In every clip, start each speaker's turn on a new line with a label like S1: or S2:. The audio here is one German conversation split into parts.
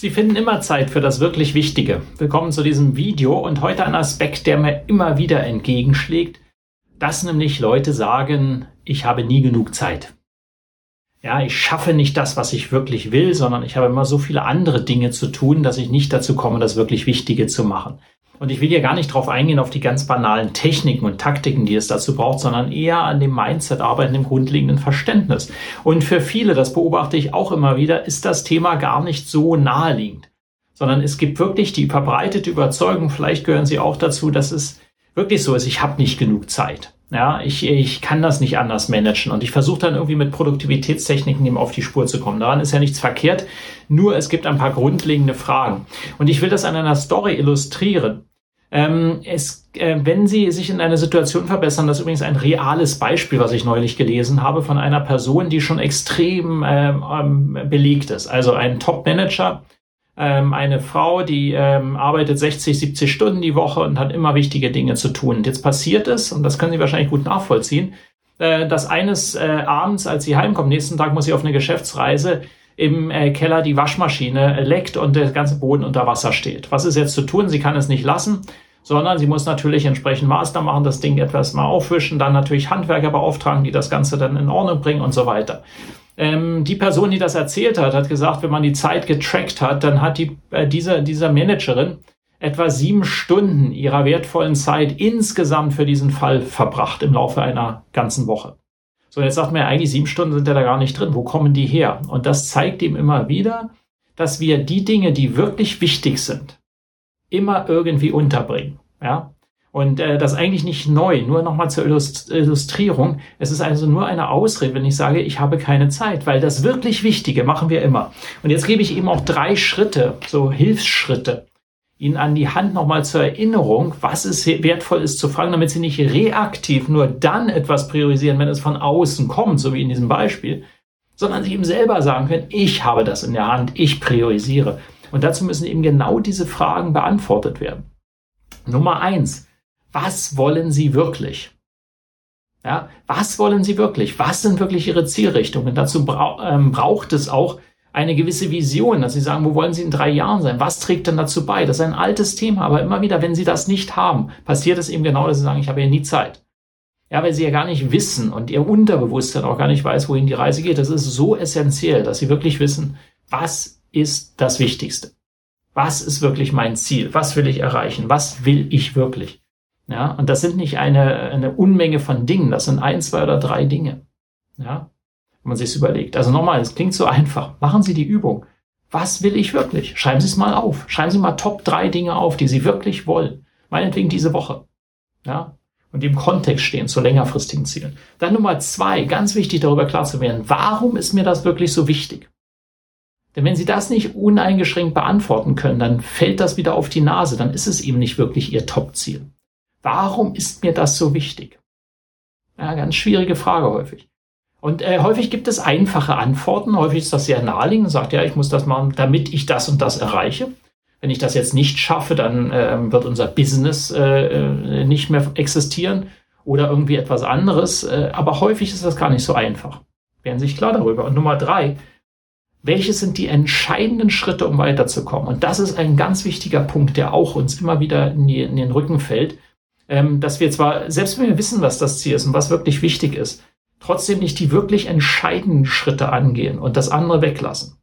S1: Sie finden immer Zeit für das wirklich Wichtige. Willkommen zu diesem Video und heute ein Aspekt, der mir immer wieder entgegenschlägt, dass nämlich Leute sagen, ich habe nie genug Zeit. Ja, ich schaffe nicht das, was ich wirklich will, sondern ich habe immer so viele andere Dinge zu tun, dass ich nicht dazu komme, das wirklich Wichtige zu machen. Und ich will hier gar nicht drauf eingehen, auf die ganz banalen Techniken und Taktiken, die es dazu braucht, sondern eher an dem Mindset arbeiten, dem grundlegenden Verständnis. Und für viele, das beobachte ich auch immer wieder, ist das Thema gar nicht so naheliegend. Sondern es gibt wirklich die verbreitete Überzeugung, vielleicht gehören Sie auch dazu, dass es wirklich so ist, ich habe nicht genug Zeit. Ja, ich, ich kann das nicht anders managen und ich versuche dann irgendwie mit Produktivitätstechniken ihm auf die Spur zu kommen. Daran ist ja nichts verkehrt, nur es gibt ein paar grundlegende Fragen. Und ich will das an einer Story illustrieren. Ähm, es, äh, wenn Sie sich in einer Situation verbessern, das ist übrigens ein reales Beispiel, was ich neulich gelesen habe, von einer Person, die schon extrem ähm, ähm, belegt ist. Also ein Top-Manager, ähm, eine Frau, die ähm, arbeitet 60, 70 Stunden die Woche und hat immer wichtige Dinge zu tun. Und jetzt passiert es, und das können Sie wahrscheinlich gut nachvollziehen, äh, dass eines äh, Abends, als sie heimkommt, nächsten Tag muss sie auf eine Geschäftsreise, im äh, Keller die Waschmaschine leckt und der ganze Boden unter Wasser steht. Was ist jetzt zu tun? Sie kann es nicht lassen, sondern sie muss natürlich entsprechend Master machen, das Ding etwas mal aufwischen, dann natürlich Handwerker beauftragen, die das Ganze dann in Ordnung bringen und so weiter. Ähm, die Person, die das erzählt hat, hat gesagt, wenn man die Zeit getrackt hat, dann hat die, äh, diese, dieser Managerin etwa sieben Stunden ihrer wertvollen Zeit insgesamt für diesen Fall verbracht im Laufe einer ganzen Woche. So, jetzt sagt man ja eigentlich, sieben Stunden sind ja da gar nicht drin. Wo kommen die her? Und das zeigt ihm immer wieder, dass wir die Dinge, die wirklich wichtig sind, immer irgendwie unterbringen. Ja? Und äh, das eigentlich nicht neu, nur nochmal zur Illustrierung. Es ist also nur eine Ausrede, wenn ich sage, ich habe keine Zeit, weil das wirklich Wichtige machen wir immer. Und jetzt gebe ich eben auch drei Schritte, so Hilfsschritte, Ihnen an die Hand nochmal zur Erinnerung, was es wertvoll ist zu fragen, damit Sie nicht reaktiv nur dann etwas priorisieren, wenn es von außen kommt, so wie in diesem Beispiel, sondern Sie eben selber sagen können, ich habe das in der Hand, ich priorisiere. Und dazu müssen eben genau diese Fragen beantwortet werden. Nummer eins, was wollen Sie wirklich? Ja, was wollen Sie wirklich? Was sind wirklich Ihre Zielrichtungen? Dazu bra ähm, braucht es auch eine gewisse Vision, dass sie sagen, wo wollen sie in drei Jahren sein? Was trägt denn dazu bei? Das ist ein altes Thema, aber immer wieder, wenn sie das nicht haben, passiert es eben genau, dass sie sagen, ich habe ja nie Zeit. Ja, weil sie ja gar nicht wissen und ihr Unterbewusstsein auch gar nicht weiß, wohin die Reise geht. Das ist so essentiell, dass sie wirklich wissen, was ist das Wichtigste? Was ist wirklich mein Ziel? Was will ich erreichen? Was will ich wirklich? Ja, und das sind nicht eine, eine Unmenge von Dingen, das sind ein, zwei oder drei Dinge. Ja, wenn man sich überlegt. Also nochmal, es klingt so einfach. Machen Sie die Übung. Was will ich wirklich? Schreiben Sie es mal auf. Schreiben Sie mal Top drei Dinge auf, die Sie wirklich wollen. Meinetwegen diese Woche. Ja. Und im Kontext stehen zu längerfristigen Zielen. Dann Nummer zwei, ganz wichtig darüber klar zu werden. Warum ist mir das wirklich so wichtig? Denn wenn Sie das nicht uneingeschränkt beantworten können, dann fällt das wieder auf die Nase. Dann ist es eben nicht wirklich Ihr Top-Ziel. Warum ist mir das so wichtig? Ja, ganz schwierige Frage häufig. Und äh, häufig gibt es einfache Antworten. Häufig ist das sehr naheliegend und sagt, ja, ich muss das machen, damit ich das und das erreiche. Wenn ich das jetzt nicht schaffe, dann äh, wird unser Business äh, äh, nicht mehr existieren oder irgendwie etwas anderes. Äh, aber häufig ist das gar nicht so einfach. Werden sich klar darüber. Und Nummer drei, welche sind die entscheidenden Schritte, um weiterzukommen? Und das ist ein ganz wichtiger Punkt, der auch uns immer wieder in, die, in den Rücken fällt, ähm, dass wir zwar, selbst wenn wir wissen, was das Ziel ist und was wirklich wichtig ist, trotzdem nicht die wirklich entscheidenden Schritte angehen und das andere weglassen.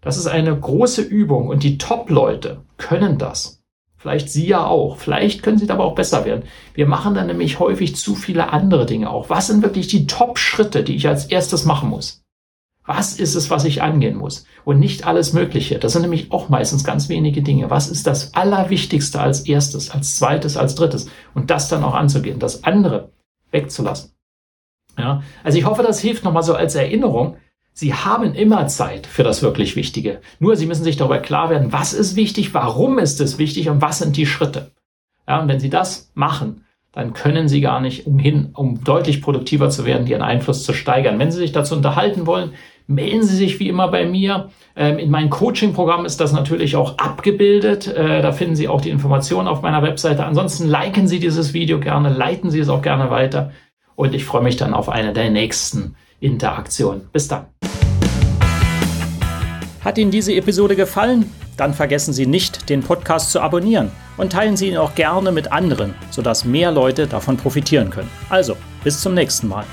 S1: Das ist eine große Übung und die Top-Leute können das. Vielleicht Sie ja auch. Vielleicht können Sie dabei auch besser werden. Wir machen dann nämlich häufig zu viele andere Dinge auch. Was sind wirklich die Top-Schritte, die ich als erstes machen muss? Was ist es, was ich angehen muss? Und nicht alles Mögliche. Das sind nämlich auch meistens ganz wenige Dinge. Was ist das Allerwichtigste als erstes, als zweites, als drittes? Und das dann auch anzugehen, das andere wegzulassen. Ja, also ich hoffe, das hilft nochmal so als Erinnerung, Sie haben immer Zeit für das wirklich Wichtige. Nur Sie müssen sich darüber klar werden, was ist wichtig, warum ist es wichtig und was sind die Schritte. Ja, und wenn Sie das machen, dann können Sie gar nicht umhin, um deutlich produktiver zu werden, Ihren Einfluss zu steigern. Wenn Sie sich dazu unterhalten wollen, melden Sie sich wie immer bei mir. Ähm, in meinem Coaching-Programm ist das natürlich auch abgebildet. Äh, da finden Sie auch die Informationen auf meiner Webseite. Ansonsten liken Sie dieses Video gerne, leiten Sie es auch gerne weiter. Und ich freue mich dann auf eine der nächsten Interaktionen. Bis dann. Hat Ihnen diese Episode gefallen? Dann vergessen Sie nicht, den Podcast zu abonnieren und teilen Sie ihn auch gerne mit anderen, sodass mehr Leute davon profitieren können. Also, bis zum nächsten Mal.